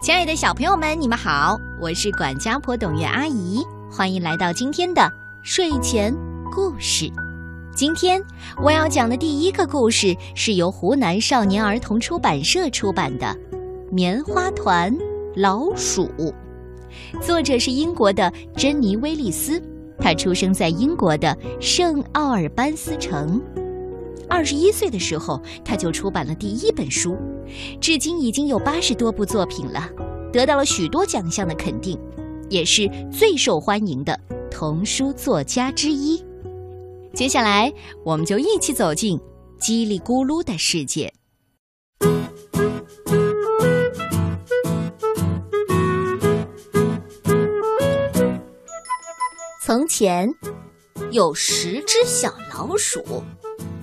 亲爱的小朋友们，你们好，我是管家婆董月阿姨，欢迎来到今天的睡前故事。今天我要讲的第一个故事是由湖南少年儿童出版社出版的《棉花团老鼠》，作者是英国的珍妮·威利斯，她出生在英国的圣奥尔班斯城。二十一岁的时候，他就出版了第一本书，至今已经有八十多部作品了，得到了许多奖项的肯定，也是最受欢迎的童书作家之一。接下来，我们就一起走进叽里咕噜的世界。从前，有十只小老鼠。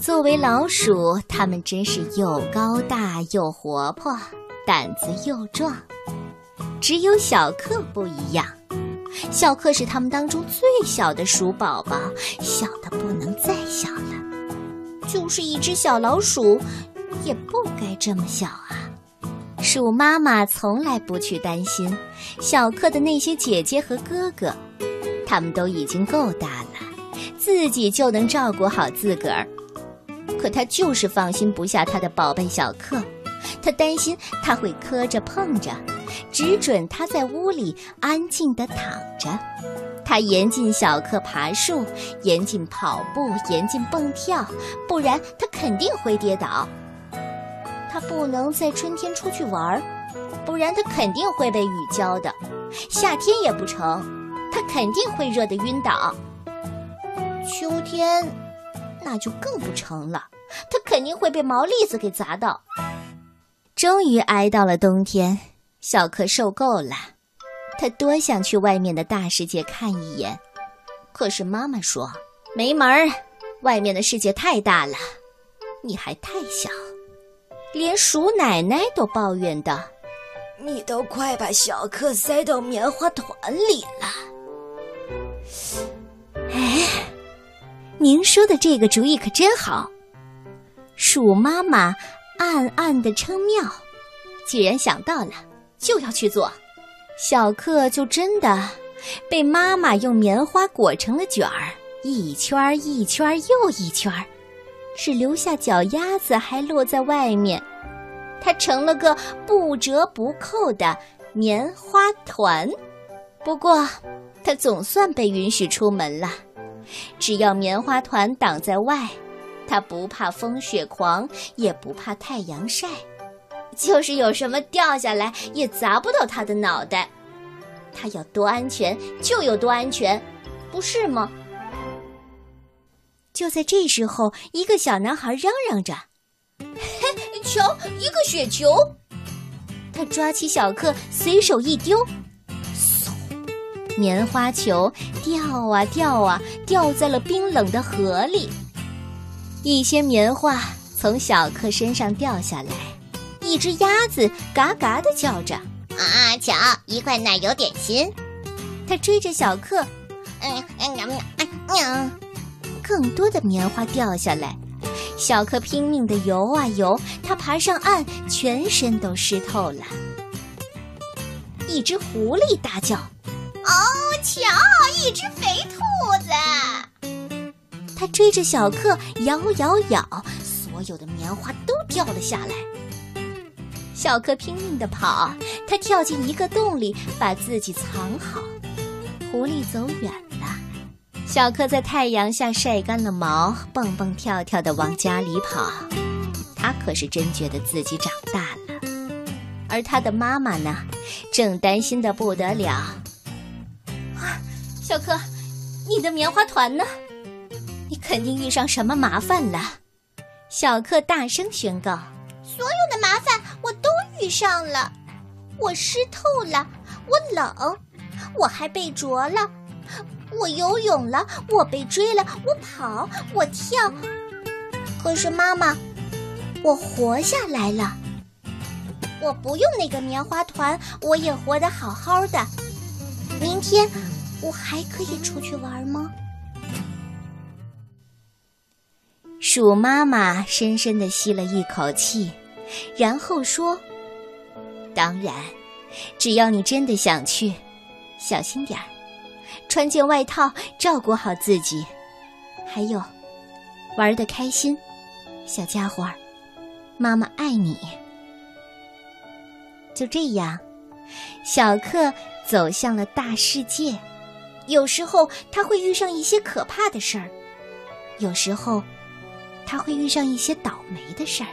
作为老鼠，它们真是又高大又活泼，胆子又壮。只有小克不一样，小克是他们当中最小的鼠宝宝，小的不能再小了。就是一只小老鼠，也不该这么小啊！鼠妈妈从来不去担心小克的那些姐姐和哥哥，他们都已经够大了，自己就能照顾好自个儿。可他就是放心不下他的宝贝小克，他担心他会磕着碰着，只准他在屋里安静地躺着。他严禁小克爬树，严禁跑步，严禁蹦跳，不然他肯定会跌倒。他不能在春天出去玩儿，不然他肯定会被雨浇的。夏天也不成，他肯定会热得晕倒。秋天，那就更不成了。他肯定会被毛栗子给砸到。终于挨到了冬天，小克受够了，他多想去外面的大世界看一眼。可是妈妈说没门儿，外面的世界太大了，你还太小。连鼠奶奶都抱怨道：“你都快把小克塞到棉花团里了。”哎，您说的这个主意可真好。鼠妈妈暗暗的称妙，既然想到了，就要去做。小克就真的被妈妈用棉花裹成了卷儿，一圈儿一圈儿又一圈儿，只留下脚丫子还落在外面。它成了个不折不扣的棉花团。不过，它总算被允许出门了，只要棉花团挡在外。他不怕风雪狂，也不怕太阳晒，就是有什么掉下来也砸不到他的脑袋。他要多安全就有多安全，不是吗？就在这时候，一个小男孩嚷嚷着：“嘿，瞧，一个雪球！”他抓起小克，随手一丢，嗖，棉花球掉啊掉啊，掉在了冰冷的河里。一些棉花从小克身上掉下来，一只鸭子嘎嘎的叫着：“啊，瞧，一块奶油点心！”它追着小克，嗯嗯嗯嗯嗯，更多的棉花掉下来，小克拼命的游啊游，他爬上岸，全身都湿透了。一只狐狸大叫：“哦，瞧，一只肥兔子！”追着小克摇摇摇，所有的棉花都掉了下来。小克拼命地跑，他跳进一个洞里，把自己藏好。狐狸走远了，小克在太阳下晒干了毛，蹦蹦跳跳地往家里跑。他可是真觉得自己长大了，而他的妈妈呢，正担心的不得了。啊，小克，你的棉花团呢？你肯定遇上什么麻烦了，小克大声宣告：“所有的麻烦我都遇上了，我湿透了，我冷，我还被啄了，我游泳了，我被追了，我跑，我跳。可是妈妈，我活下来了，我不用那个棉花团，我也活得好好的。明天我还可以出去玩吗？”鼠妈妈深深的吸了一口气，然后说：“当然，只要你真的想去，小心点儿，穿件外套，照顾好自己。还有，玩的开心，小家伙儿，妈妈爱你。就这样，小克走向了大世界。有时候他会遇上一些可怕的事儿，有时候他会遇上一些倒霉的事儿。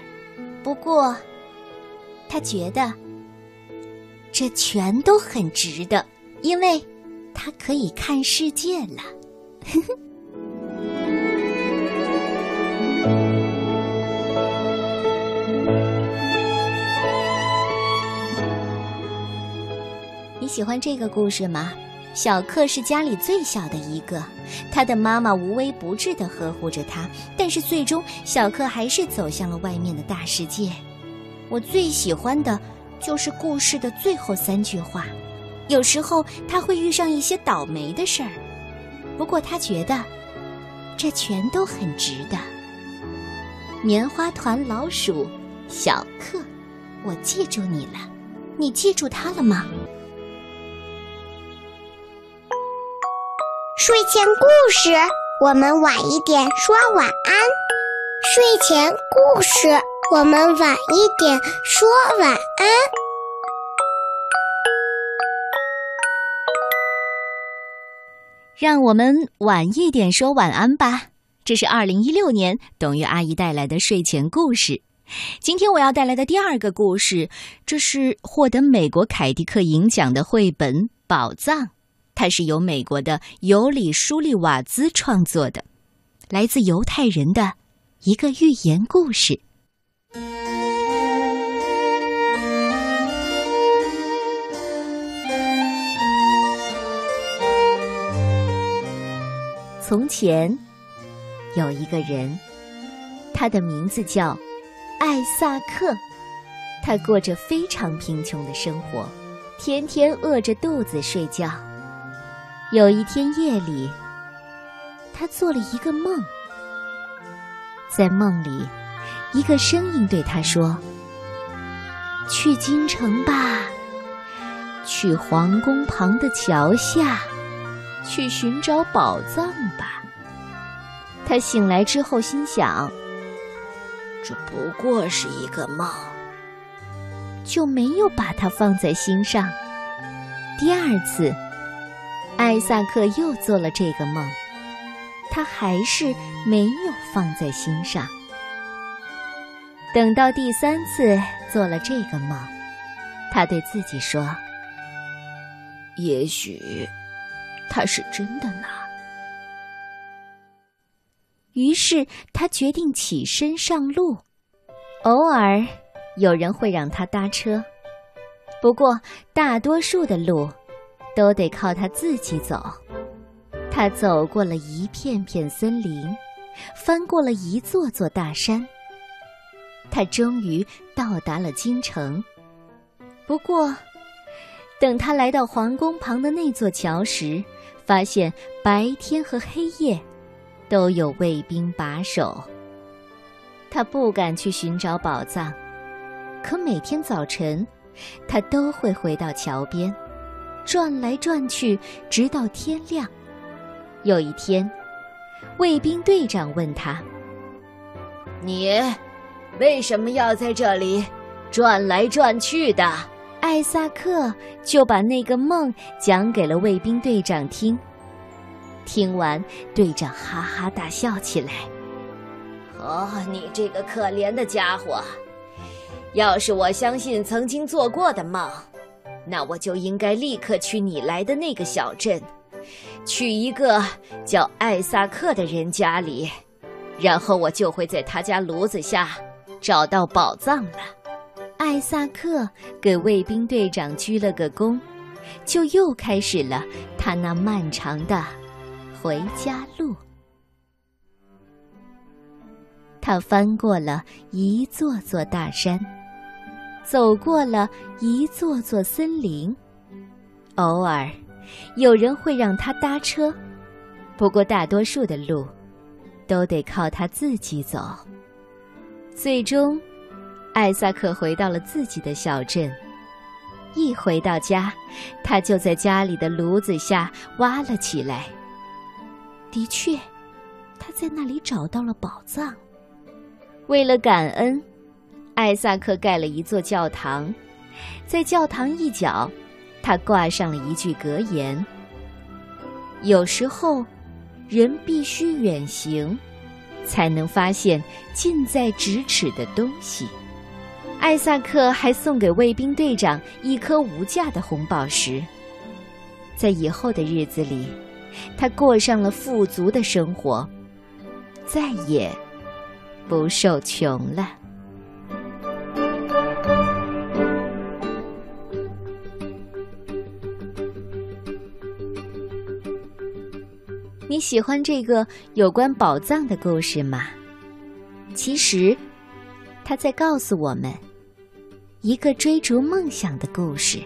不过，他觉得这全都很值得，因为他可以看世界了。你喜欢这个故事吗？小克是家里最小的一个，他的妈妈无微不至的呵护着他，但是最终小克还是走向了外面的大世界。我最喜欢的就是故事的最后三句话。有时候他会遇上一些倒霉的事儿，不过他觉得这全都很值得。棉花团老鼠，小克，我记住你了，你记住他了吗？睡前故事，我们晚一点说晚安。睡前故事，我们晚一点说晚安。让我们晚一点说晚安吧。这是二零一六年董月阿姨带来的睡前故事。今天我要带来的第二个故事，这是获得美国凯迪克银奖的绘本《宝藏》。它是由美国的尤里·舒利瓦兹创作的，来自犹太人的一个寓言故事。从前有一个人，他的名字叫艾萨克，他过着非常贫穷的生活，天天饿着肚子睡觉。有一天夜里，他做了一个梦。在梦里，一个声音对他说：“去京城吧，去皇宫旁的桥下，去寻找宝藏吧。”他醒来之后心想：“这不过是一个梦。”就没有把它放在心上。第二次。艾萨克又做了这个梦，他还是没有放在心上。等到第三次做了这个梦，他对自己说：“也许，他是真的呢。”于是他决定起身上路。偶尔有人会让他搭车，不过大多数的路。都得靠他自己走。他走过了一片片森林，翻过了一座座大山。他终于到达了京城。不过，等他来到皇宫旁的那座桥时，发现白天和黑夜都有卫兵把守。他不敢去寻找宝藏，可每天早晨，他都会回到桥边。转来转去，直到天亮。有一天，卫兵队长问他：“你为什么要在这里转来转去的？”艾萨克就把那个梦讲给了卫兵队长听。听完，队长哈哈大笑起来：“哦，你这个可怜的家伙！要是我相信曾经做过的梦……”那我就应该立刻去你来的那个小镇，去一个叫艾萨克的人家里，然后我就会在他家炉子下找到宝藏了。艾萨克给卫兵队长鞠了个躬，就又开始了他那漫长的回家路。他翻过了一座座大山。走过了一座座森林，偶尔有人会让他搭车，不过大多数的路都得靠他自己走。最终，艾萨克回到了自己的小镇。一回到家，他就在家里的炉子下挖了起来。的确，他在那里找到了宝藏。为了感恩，艾萨克盖了一座教堂，在教堂一角，他挂上了一句格言：“有时候，人必须远行，才能发现近在咫尺的东西。”艾萨克还送给卫兵队长一颗无价的红宝石。在以后的日子里，他过上了富足的生活，再也不受穷了。喜欢这个有关宝藏的故事吗？其实，它在告诉我们。一个追逐梦想的故事。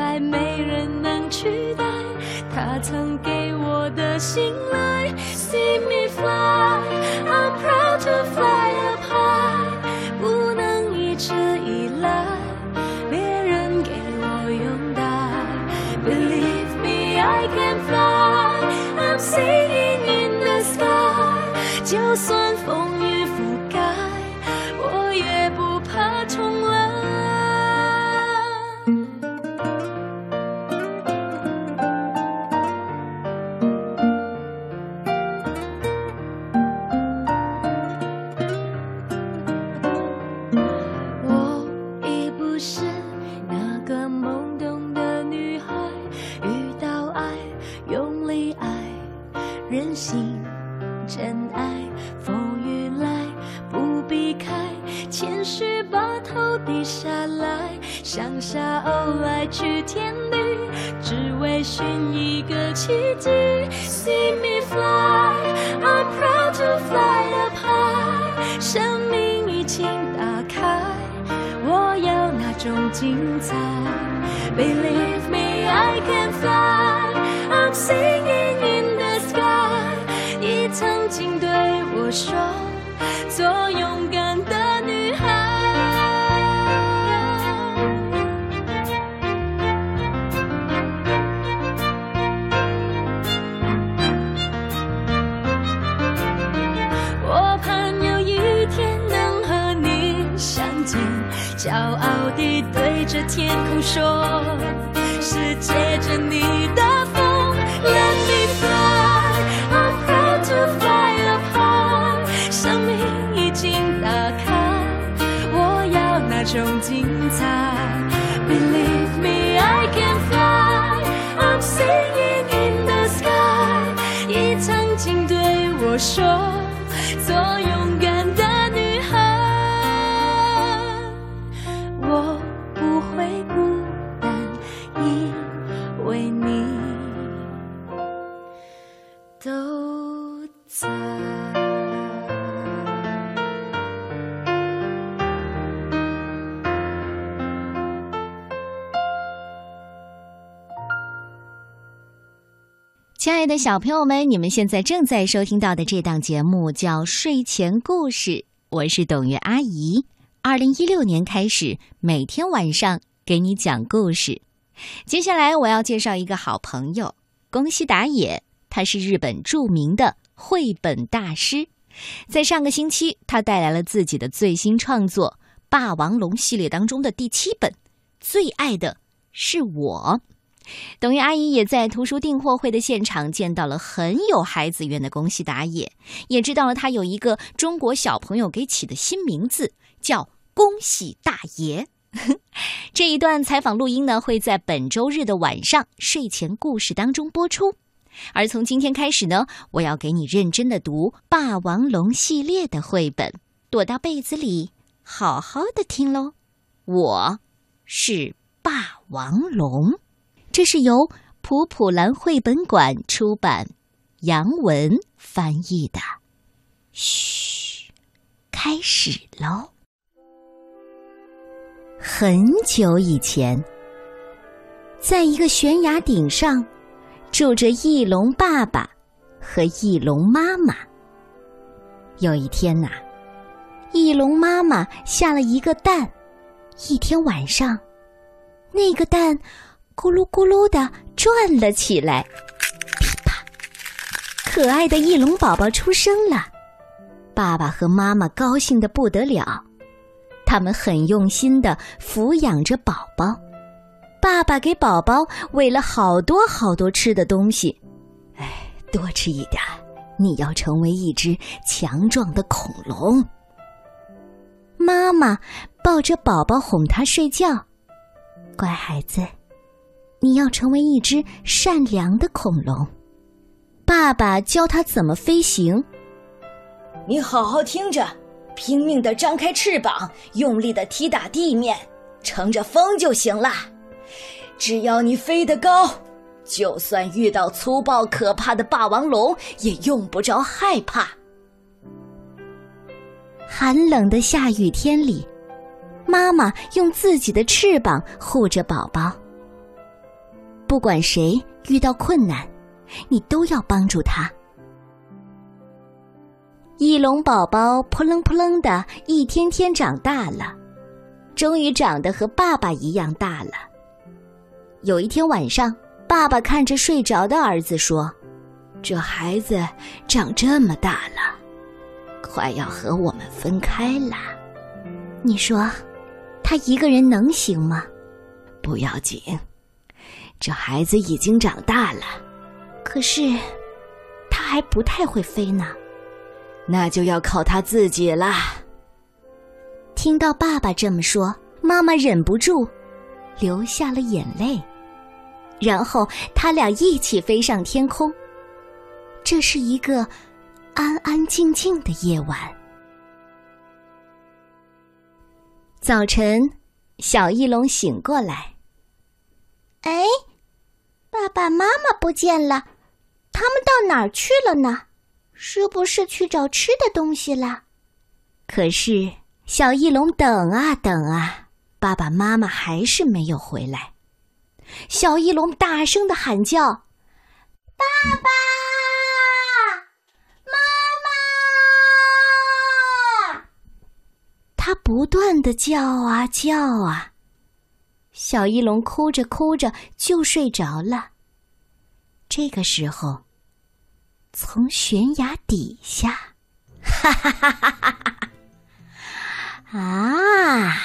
白没人能取代他曾给我的信赖。See me fly, I'm proud to fly up high，不能一直依赖别人给我拥戴。Believe me, I can fly, I'm singing in the sky，就算去天天空说，亲爱的小朋友们，你们现在正在收听到的这档节目叫《睡前故事》，我是董月阿姨。二零一六年开始，每天晚上给你讲故事。接下来我要介绍一个好朋友宫西达也，他是日本著名的绘本大师。在上个星期，他带来了自己的最新创作《霸王龙》系列当中的第七本《最爱的是我》。董玉阿姨也在图书订货会的现场见到了很有孩子缘的恭喜打野，也知道了他有一个中国小朋友给起的新名字，叫恭喜大爷。这一段采访录音呢，会在本周日的晚上睡前故事当中播出。而从今天开始呢，我要给你认真的读《霸王龙》系列的绘本，躲到被子里好好的听喽。我是霸王龙》，这是由普普兰绘本馆出版，杨文翻译的。嘘，开始喽！很久以前，在一个悬崖顶上，住着翼龙爸爸和翼龙妈妈。有一天呐，翼龙妈妈下了一个蛋。一天晚上，那个蛋咕噜咕噜的转了起来，噼啪！可爱的翼龙宝宝出生了。爸爸和妈妈高兴的不得了，他们很用心的抚养着宝宝。爸爸给宝宝喂了好多好多吃的东西，哎，多吃一点，你要成为一只强壮的恐龙。妈妈抱着宝宝哄他睡觉，乖孩子，你要成为一只善良的恐龙。爸爸教他怎么飞行，你好好听着，拼命的张开翅膀，用力的踢打地面，乘着风就行了。只要你飞得高，就算遇到粗暴可怕的霸王龙，也用不着害怕。寒冷的下雨天里，妈妈用自己的翅膀护着宝宝。不管谁遇到困难，你都要帮助他。翼龙宝宝扑棱扑棱的，一天天长大了，终于长得和爸爸一样大了。有一天晚上，爸爸看着睡着的儿子说：“这孩子长这么大了。”快要和我们分开了，你说，他一个人能行吗？不要紧，这孩子已经长大了，可是他还不太会飞呢，那就要靠他自己了。听到爸爸这么说，妈妈忍不住流下了眼泪，然后他俩一起飞上天空。这是一个。安安静静的夜晚，早晨，小翼龙醒过来。哎，妈妈不见了，他们到哪儿去了呢？是不是去找吃的东西了？可是小翼龙等啊等啊，爸爸妈妈还是没有回来。小翼龙大声的喊叫：“爸爸！”它不断的叫啊叫啊，小翼龙哭着哭着就睡着了。这个时候，从悬崖底下，哈哈哈哈哈哈！啊！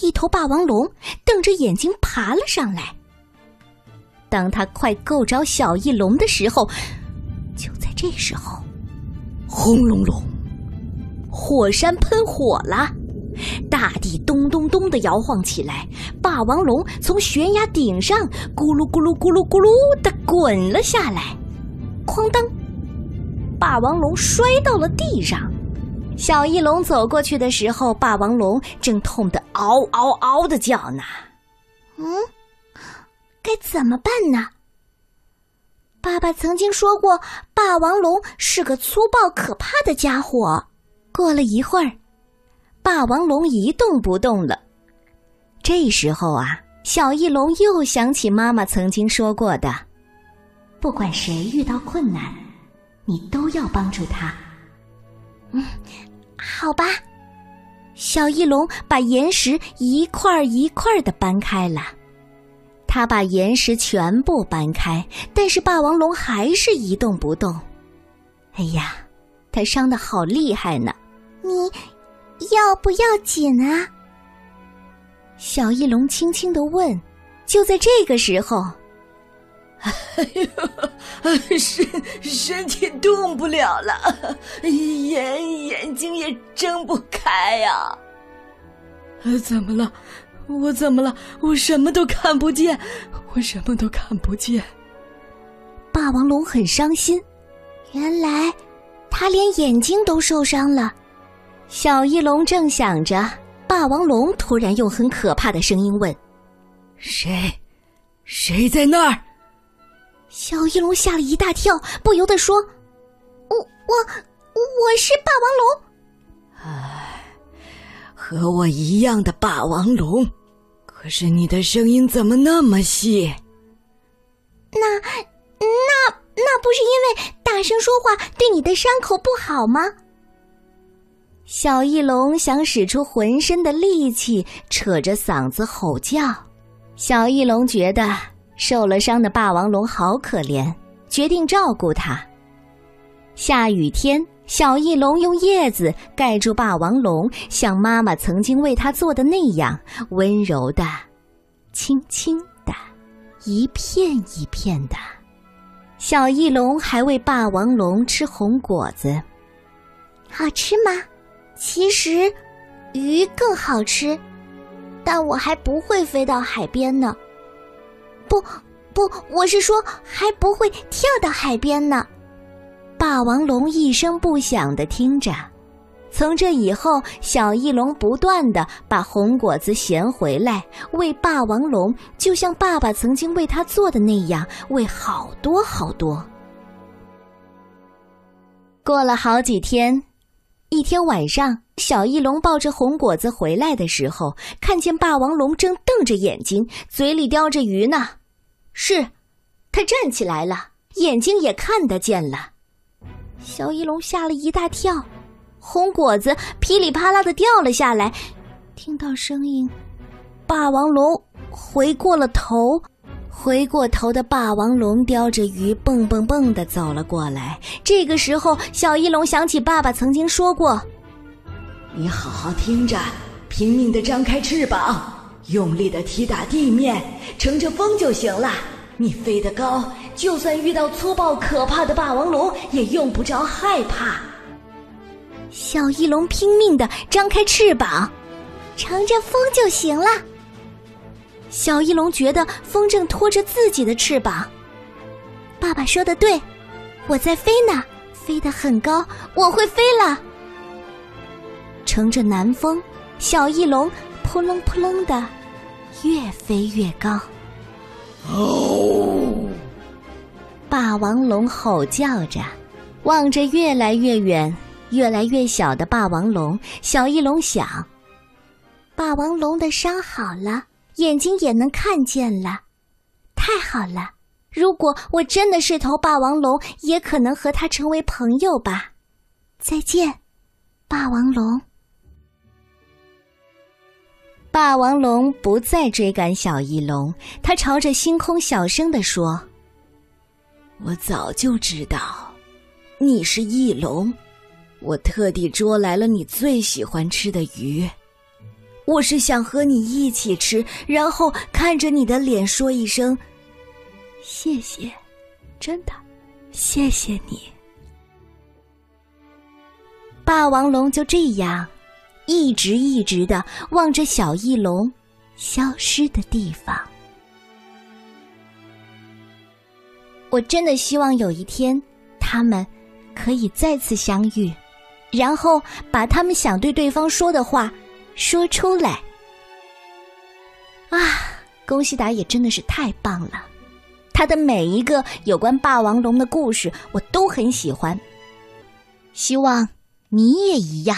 一头霸王龙瞪着眼睛爬了上来。当他快够着小翼龙的时候，就在这时候，轰隆隆。火山喷火了，大地咚咚咚的摇晃起来，霸王龙从悬崖顶上咕噜咕噜咕噜咕噜的滚了下来，哐当，霸王龙摔到了地上。小翼龙走过去的时候，霸王龙正痛得嗷嗷嗷的叫呢。嗯，该怎么办呢？爸爸曾经说过，霸王龙是个粗暴可怕的家伙。过了一会儿，霸王龙一动不动了。这时候啊，小翼龙又想起妈妈曾经说过的：“不管谁遇到困难，你都要帮助他。”嗯，好吧。小翼龙把岩石一块一块的搬开了，他把岩石全部搬开，但是霸王龙还是一动不动。哎呀，他伤的好厉害呢！你要不要紧啊？小翼龙轻轻的问。就在这个时候，哎呦，身身体动不了了，眼眼睛也睁不开呀！怎么了？我怎么了？我什么都看不见，我什么都看不见。霸王龙很伤心，原来他连眼睛都受伤了。小翼龙正想着，霸王龙突然用很可怕的声音问：“谁？谁在那儿？”小翼龙吓了一大跳，不由得说：“我我我是霸王龙。”唉，和我一样的霸王龙，可是你的声音怎么那么细？那那那不是因为大声说话对你的伤口不好吗？小翼龙想使出浑身的力气，扯着嗓子吼叫。小翼龙觉得受了伤的霸王龙好可怜，决定照顾它。下雨天，小翼龙用叶子盖住霸王龙，像妈妈曾经为它做的那样，温柔的、轻轻的、一片一片的。小翼龙还喂霸王龙吃红果子，好吃吗？其实，鱼更好吃，但我还不会飞到海边呢。不，不，我是说还不会跳到海边呢。霸王龙一声不响的听着。从这以后，小翼龙不断的把红果子衔回来喂霸王龙，就像爸爸曾经为他做的那样，喂好多好多。过了好几天。一天晚上，小翼龙抱着红果子回来的时候，看见霸王龙正瞪着眼睛，嘴里叼着鱼呢。是，他站起来了，眼睛也看得见了。小翼龙吓了一大跳，红果子噼里啪啦的掉了下来。听到声音，霸王龙回过了头。回过头的霸王龙叼着鱼，蹦蹦蹦的走了过来。这个时候，小翼龙想起爸爸曾经说过：“你好好听着，拼命的张开翅膀，用力的踢打地面，乘着风就行了。你飞得高，就算遇到粗暴可怕的霸王龙，也用不着害怕。”小翼龙拼命的张开翅膀，乘着风就行了。小翼龙觉得风正拖着自己的翅膀。爸爸说的对，我在飞呢，飞得很高，我会飞了。乘着南风，小翼龙扑棱扑棱的越飞越高。哦！霸王龙吼叫着，望着越来越远、越来越小的霸王龙，小翼龙想：霸王龙的伤好了。眼睛也能看见了，太好了！如果我真的是头霸王龙，也可能和它成为朋友吧。再见，霸王龙。霸王龙不再追赶小翼龙，它朝着星空小声的说：“我早就知道，你是翼龙，我特地捉来了你最喜欢吃的鱼。”我是想和你一起吃，然后看着你的脸说一声“谢谢”，真的，谢谢你。霸王龙就这样，一直一直的望着小翼龙消失的地方。我真的希望有一天，他们可以再次相遇，然后把他们想对对方说的话。说出来啊！宫西达也真的是太棒了，他的每一个有关霸王龙的故事我都很喜欢。希望你也一样。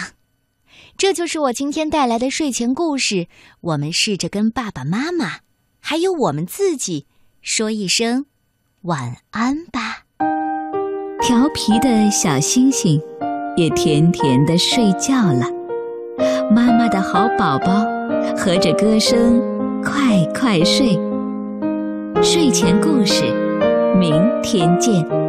这就是我今天带来的睡前故事。我们试着跟爸爸妈妈，还有我们自己说一声晚安吧。调皮的小星星也甜甜的睡觉了。妈妈的好宝宝，和着歌声，快快睡。睡前故事，明天见。